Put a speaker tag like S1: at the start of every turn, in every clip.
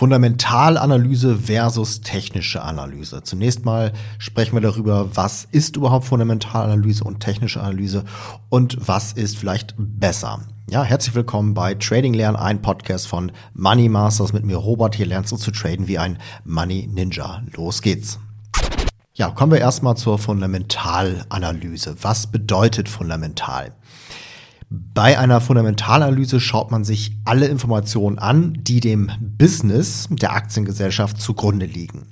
S1: Fundamentalanalyse versus technische Analyse. Zunächst mal sprechen wir darüber, was ist überhaupt Fundamentalanalyse und technische Analyse und was ist vielleicht besser. Ja, herzlich willkommen bei Trading Lernen, ein Podcast von Money Masters mit mir Robert. Hier lernst du zu traden wie ein Money Ninja. Los geht's. Ja, kommen wir erstmal zur Fundamentalanalyse. Was bedeutet fundamental? Bei einer Fundamentalanalyse schaut man sich alle Informationen an, die dem Business der Aktiengesellschaft zugrunde liegen.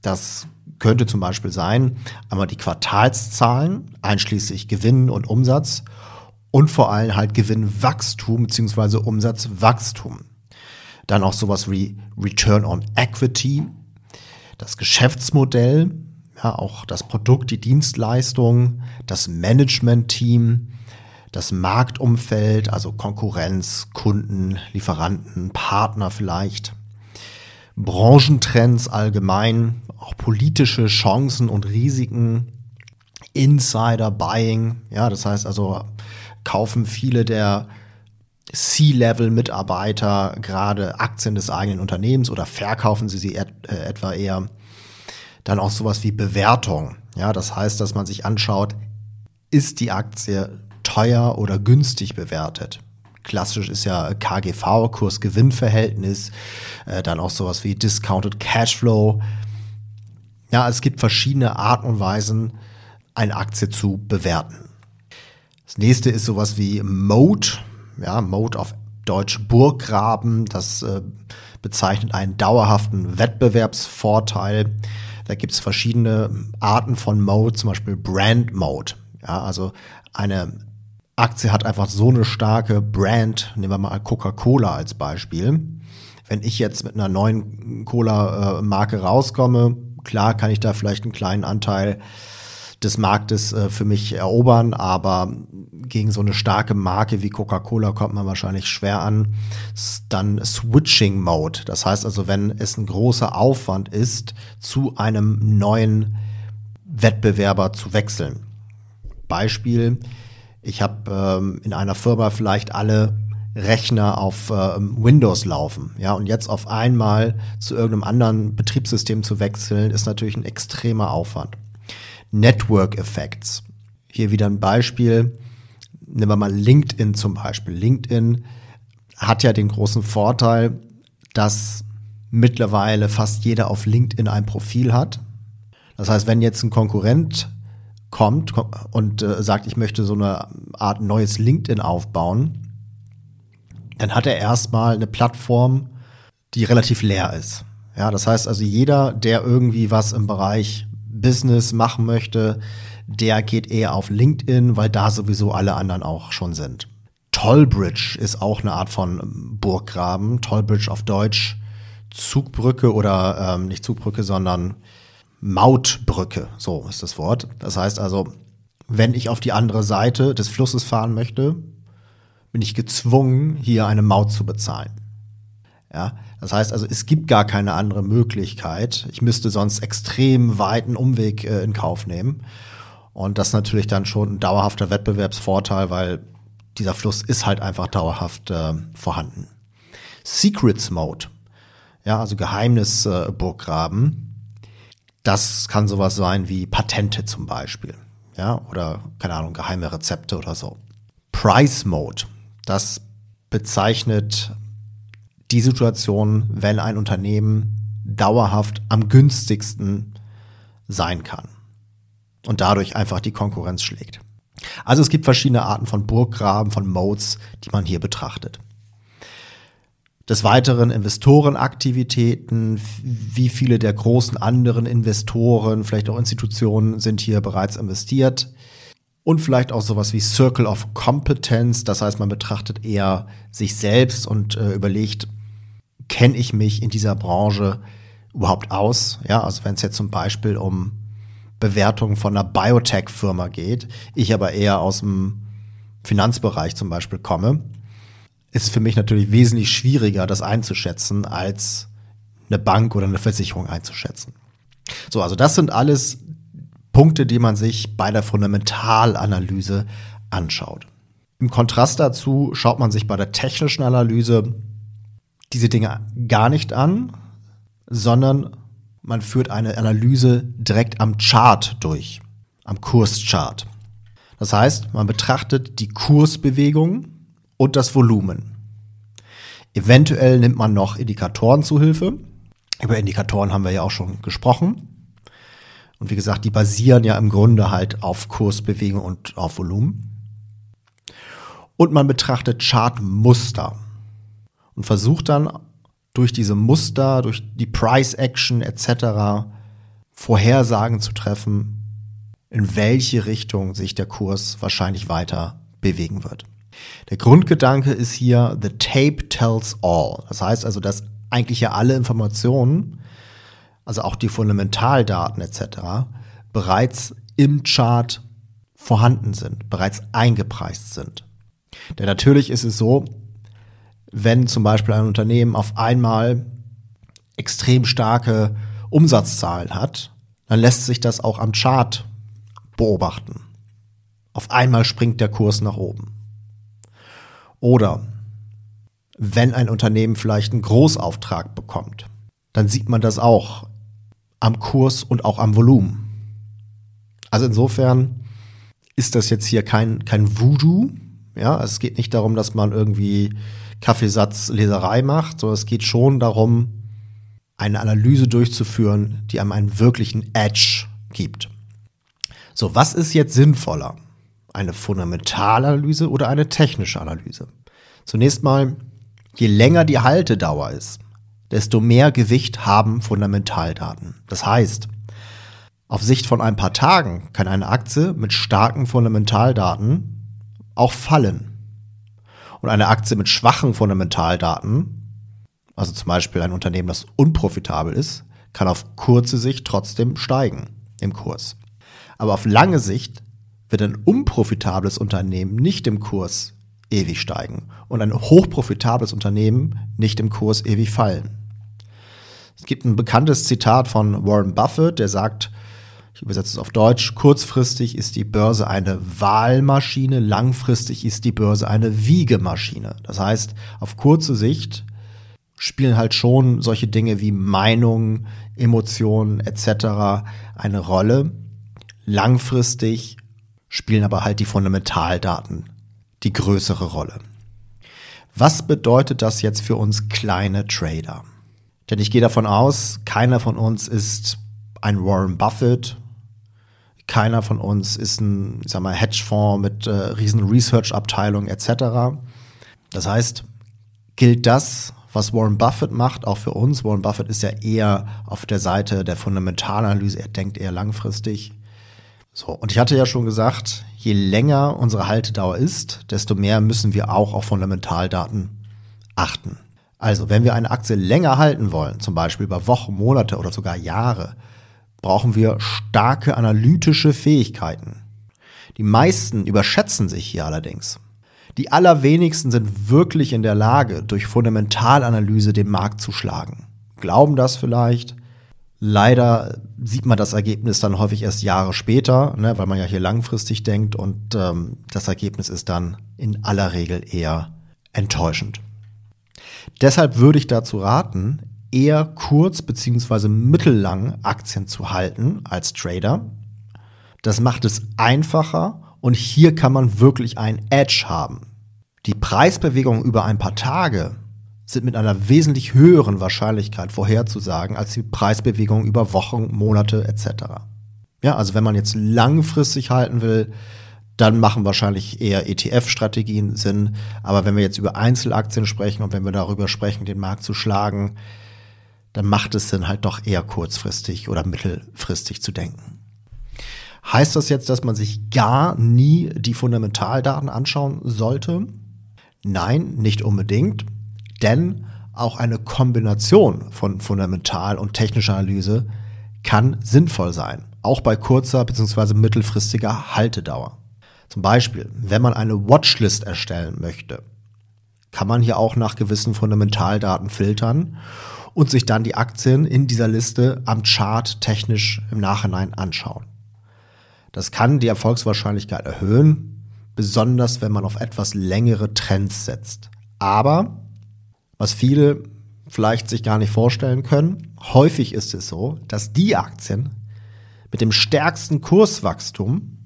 S1: Das könnte zum Beispiel sein, einmal die Quartalszahlen, einschließlich Gewinn und Umsatz und vor allem halt Gewinnwachstum bzw. Umsatzwachstum. Dann auch sowas wie Return on Equity, das Geschäftsmodell, ja, auch das Produkt, die Dienstleistung, das Management-Team, das Marktumfeld, also Konkurrenz, Kunden, Lieferanten, Partner vielleicht, Branchentrends allgemein, auch politische Chancen und Risiken, Insider-Buying, ja, das heißt also, kaufen viele der C-Level-Mitarbeiter gerade Aktien des eigenen Unternehmens oder verkaufen sie sie et äh, etwa eher. Dann auch sowas wie Bewertung. Ja, das heißt, dass man sich anschaut, ist die Aktie teuer oder günstig bewertet. Klassisch ist ja KGV, Kurs-Gewinn-Verhältnis, äh, dann auch sowas wie Discounted Cashflow. Ja, es gibt verschiedene Arten und Weisen, eine Aktie zu bewerten. Das nächste ist sowas wie Mode, ja, Mode auf Deutsch Burggraben. Das äh, bezeichnet einen dauerhaften Wettbewerbsvorteil. Da gibt es verschiedene Arten von Mode, zum Beispiel Brand Mode. Ja, also eine Aktie hat einfach so eine starke Brand, nehmen wir mal Coca-Cola als Beispiel. Wenn ich jetzt mit einer neuen Cola-Marke rauskomme, klar kann ich da vielleicht einen kleinen Anteil des Marktes äh, für mich erobern, aber gegen so eine starke Marke wie Coca-Cola kommt man wahrscheinlich schwer an. Dann Switching Mode. Das heißt also, wenn es ein großer Aufwand ist, zu einem neuen Wettbewerber zu wechseln. Beispiel, ich habe ähm, in einer Firma vielleicht alle Rechner auf äh, Windows laufen, ja, und jetzt auf einmal zu irgendeinem anderen Betriebssystem zu wechseln, ist natürlich ein extremer Aufwand. Network Effects. Hier wieder ein Beispiel. Nehmen wir mal LinkedIn zum Beispiel. LinkedIn hat ja den großen Vorteil, dass mittlerweile fast jeder auf LinkedIn ein Profil hat. Das heißt, wenn jetzt ein Konkurrent kommt und äh, sagt, ich möchte so eine Art neues LinkedIn aufbauen, dann hat er erstmal eine Plattform, die relativ leer ist. Ja, das heißt also jeder, der irgendwie was im Bereich Business machen möchte, der geht eher auf LinkedIn, weil da sowieso alle anderen auch schon sind. Tollbridge ist auch eine Art von Burggraben. Tollbridge auf Deutsch Zugbrücke oder ähm, nicht Zugbrücke, sondern Mautbrücke, so ist das Wort. Das heißt also, wenn ich auf die andere Seite des Flusses fahren möchte, bin ich gezwungen, hier eine Maut zu bezahlen. Ja, das heißt also, es gibt gar keine andere Möglichkeit. Ich müsste sonst extrem weiten Umweg äh, in Kauf nehmen. Und das ist natürlich dann schon ein dauerhafter Wettbewerbsvorteil, weil dieser Fluss ist halt einfach dauerhaft äh, vorhanden. Secrets Mode, ja, also Geheimnisburggraben. Äh, das kann sowas sein wie Patente zum Beispiel. Ja, oder keine Ahnung, geheime Rezepte oder so. Price Mode, das bezeichnet die Situation, wenn ein Unternehmen dauerhaft am günstigsten sein kann und dadurch einfach die Konkurrenz schlägt. Also es gibt verschiedene Arten von Burggraben, von Modes, die man hier betrachtet. Des Weiteren Investorenaktivitäten, wie viele der großen anderen Investoren, vielleicht auch Institutionen sind hier bereits investiert. Und vielleicht auch sowas wie Circle of Competence, das heißt, man betrachtet eher sich selbst und äh, überlegt, kenne ich mich in dieser Branche überhaupt aus? Ja, also wenn es jetzt zum Beispiel um Bewertungen von einer Biotech-Firma geht, ich aber eher aus dem Finanzbereich zum Beispiel komme, ist es für mich natürlich wesentlich schwieriger, das einzuschätzen, als eine Bank oder eine Versicherung einzuschätzen. So, also das sind alles Punkte, die man sich bei der Fundamentalanalyse anschaut. Im Kontrast dazu schaut man sich bei der technischen Analyse diese Dinge gar nicht an, sondern man führt eine Analyse direkt am Chart durch, am Kurschart. Das heißt, man betrachtet die Kursbewegung und das Volumen. Eventuell nimmt man noch Indikatoren zu Hilfe. Über Indikatoren haben wir ja auch schon gesprochen. Und wie gesagt, die basieren ja im Grunde halt auf Kursbewegung und auf Volumen. Und man betrachtet Chartmuster und versucht dann durch diese Muster, durch die Price Action etc. Vorhersagen zu treffen, in welche Richtung sich der Kurs wahrscheinlich weiter bewegen wird. Der Grundgedanke ist hier, the tape tells all. Das heißt also, dass eigentlich ja alle Informationen, also auch die Fundamentaldaten etc., bereits im Chart vorhanden sind, bereits eingepreist sind. Denn natürlich ist es so, wenn zum Beispiel ein Unternehmen auf einmal extrem starke Umsatzzahlen hat, dann lässt sich das auch am Chart beobachten. Auf einmal springt der Kurs nach oben. Oder wenn ein Unternehmen vielleicht einen Großauftrag bekommt, dann sieht man das auch am Kurs und auch am Volumen. Also insofern ist das jetzt hier kein, kein Voodoo. Ja, also es geht nicht darum, dass man irgendwie Kaffeesatzleserei macht, sondern es geht schon darum, eine Analyse durchzuführen, die einem einen wirklichen Edge gibt. So, was ist jetzt sinnvoller? Eine Fundamentalanalyse oder eine technische Analyse? Zunächst mal, je länger die Haltedauer ist, desto mehr Gewicht haben Fundamentaldaten. Das heißt, auf Sicht von ein paar Tagen kann eine Aktie mit starken Fundamentaldaten auch fallen. Und eine Aktie mit schwachen Fundamentaldaten, also zum Beispiel ein Unternehmen, das unprofitabel ist, kann auf kurze Sicht trotzdem steigen im Kurs. Aber auf lange Sicht wird ein unprofitables Unternehmen nicht im Kurs ewig steigen und ein hochprofitables Unternehmen nicht im Kurs ewig fallen. Es gibt ein bekanntes Zitat von Warren Buffett, der sagt, ich übersetze es auf Deutsch, kurzfristig ist die Börse eine Wahlmaschine, langfristig ist die Börse eine Wiegemaschine. Das heißt, auf kurze Sicht spielen halt schon solche Dinge wie Meinungen, Emotionen etc. eine Rolle. Langfristig spielen aber halt die Fundamentaldaten die größere Rolle. Was bedeutet das jetzt für uns kleine Trader? Denn ich gehe davon aus, keiner von uns ist ein Warren Buffett keiner von uns ist ein, ich sag mal, Hedgefonds mit äh, riesen Research-Abteilung etc. Das heißt, gilt das, was Warren Buffett macht, auch für uns. Warren Buffett ist ja eher auf der Seite der Fundamentalanalyse, er denkt eher langfristig. So, und ich hatte ja schon gesagt, je länger unsere Haltedauer ist, desto mehr müssen wir auch auf Fundamentaldaten achten. Also, wenn wir eine Aktie länger halten wollen, zum Beispiel über Wochen, Monate oder sogar Jahre, brauchen wir starke analytische Fähigkeiten. Die meisten überschätzen sich hier allerdings. Die allerwenigsten sind wirklich in der Lage, durch Fundamentalanalyse den Markt zu schlagen. Glauben das vielleicht? Leider sieht man das Ergebnis dann häufig erst Jahre später, ne, weil man ja hier langfristig denkt und ähm, das Ergebnis ist dann in aller Regel eher enttäuschend. Deshalb würde ich dazu raten, eher kurz- bzw. mittellang Aktien zu halten als Trader. Das macht es einfacher und hier kann man wirklich ein Edge haben. Die Preisbewegungen über ein paar Tage sind mit einer wesentlich höheren Wahrscheinlichkeit vorherzusagen als die Preisbewegungen über Wochen, Monate etc. Ja, also wenn man jetzt langfristig halten will, dann machen wahrscheinlich eher ETF-Strategien Sinn. Aber wenn wir jetzt über Einzelaktien sprechen und wenn wir darüber sprechen, den Markt zu schlagen, dann macht es Sinn, halt doch eher kurzfristig oder mittelfristig zu denken. Heißt das jetzt, dass man sich gar nie die Fundamentaldaten anschauen sollte? Nein, nicht unbedingt, denn auch eine Kombination von Fundamental- und technischer Analyse kann sinnvoll sein, auch bei kurzer bzw. mittelfristiger Haltedauer. Zum Beispiel, wenn man eine Watchlist erstellen möchte, kann man hier auch nach gewissen Fundamentaldaten filtern und sich dann die Aktien in dieser Liste am Chart technisch im Nachhinein anschauen. Das kann die Erfolgswahrscheinlichkeit erhöhen, besonders wenn man auf etwas längere Trends setzt. Aber was viele vielleicht sich gar nicht vorstellen können. Häufig ist es so, dass die Aktien mit dem stärksten Kurswachstum,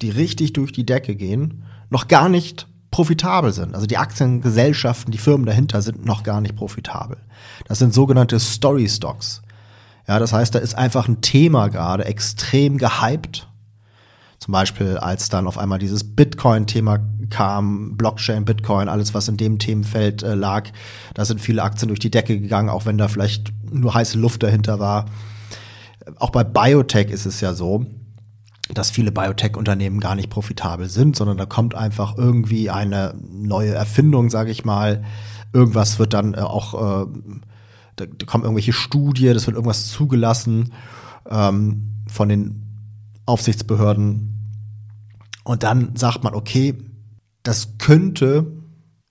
S1: die richtig durch die Decke gehen, noch gar nicht profitabel sind. Also die Aktiengesellschaften, die Firmen dahinter sind noch gar nicht profitabel. Das sind sogenannte Story Stocks. Ja, das heißt, da ist einfach ein Thema gerade extrem gehypt. Zum Beispiel, als dann auf einmal dieses Bitcoin-Thema kam, Blockchain, Bitcoin, alles, was in dem Themenfeld äh, lag, da sind viele Aktien durch die Decke gegangen, auch wenn da vielleicht nur heiße Luft dahinter war. Auch bei Biotech ist es ja so, dass viele Biotech-Unternehmen gar nicht profitabel sind, sondern da kommt einfach irgendwie eine neue Erfindung, sage ich mal. Irgendwas wird dann äh, auch, äh, da, da kommen irgendwelche Studien, das wird irgendwas zugelassen ähm, von den Aufsichtsbehörden. Und dann sagt man, okay, das könnte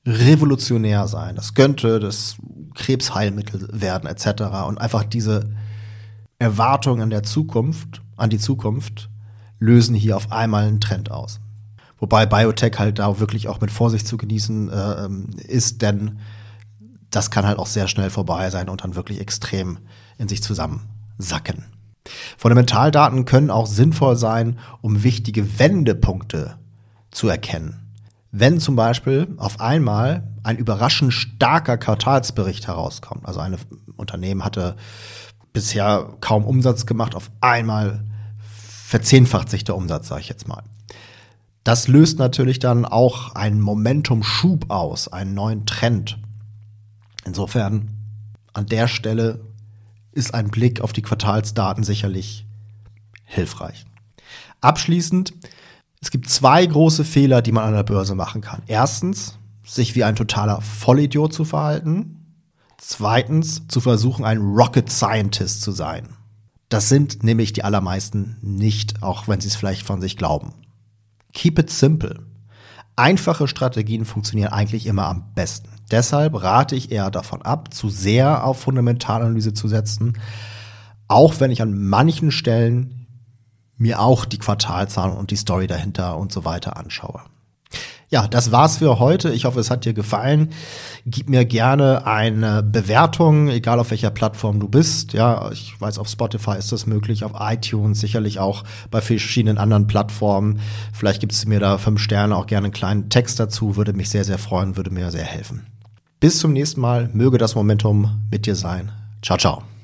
S1: revolutionär sein, das könnte das Krebsheilmittel werden, etc. Und einfach diese Erwartungen an der Zukunft, an die Zukunft, lösen hier auf einmal einen Trend aus. Wobei Biotech halt da wirklich auch mit Vorsicht zu genießen äh, ist, denn das kann halt auch sehr schnell vorbei sein und dann wirklich extrem in sich zusammensacken. Fundamentaldaten können auch sinnvoll sein, um wichtige Wendepunkte zu erkennen. Wenn zum Beispiel auf einmal ein überraschend starker Quartalsbericht herauskommt, also ein Unternehmen hatte bisher kaum Umsatz gemacht, auf einmal verzehnfacht sich der Umsatz, sage ich jetzt mal. Das löst natürlich dann auch einen Momentum-Schub aus, einen neuen Trend. Insofern an der Stelle ist ein Blick auf die Quartalsdaten sicherlich hilfreich. Abschließend, es gibt zwei große Fehler, die man an der Börse machen kann. Erstens, sich wie ein totaler Vollidiot zu verhalten. Zweitens, zu versuchen, ein Rocket Scientist zu sein. Das sind nämlich die allermeisten nicht, auch wenn sie es vielleicht von sich glauben. Keep it simple. Einfache Strategien funktionieren eigentlich immer am besten. Deshalb rate ich eher davon ab, zu sehr auf Fundamentalanalyse zu setzen, auch wenn ich an manchen Stellen mir auch die Quartalzahlen und die Story dahinter und so weiter anschaue. Ja, das war's für heute. Ich hoffe, es hat dir gefallen. Gib mir gerne eine Bewertung, egal auf welcher Plattform du bist. Ja, ich weiß, auf Spotify ist das möglich, auf iTunes, sicherlich auch bei verschiedenen anderen Plattformen. Vielleicht gibst du mir da fünf Sterne, auch gerne einen kleinen Text dazu, würde mich sehr, sehr freuen, würde mir sehr helfen. Bis zum nächsten Mal. Möge das Momentum mit dir sein. Ciao, ciao.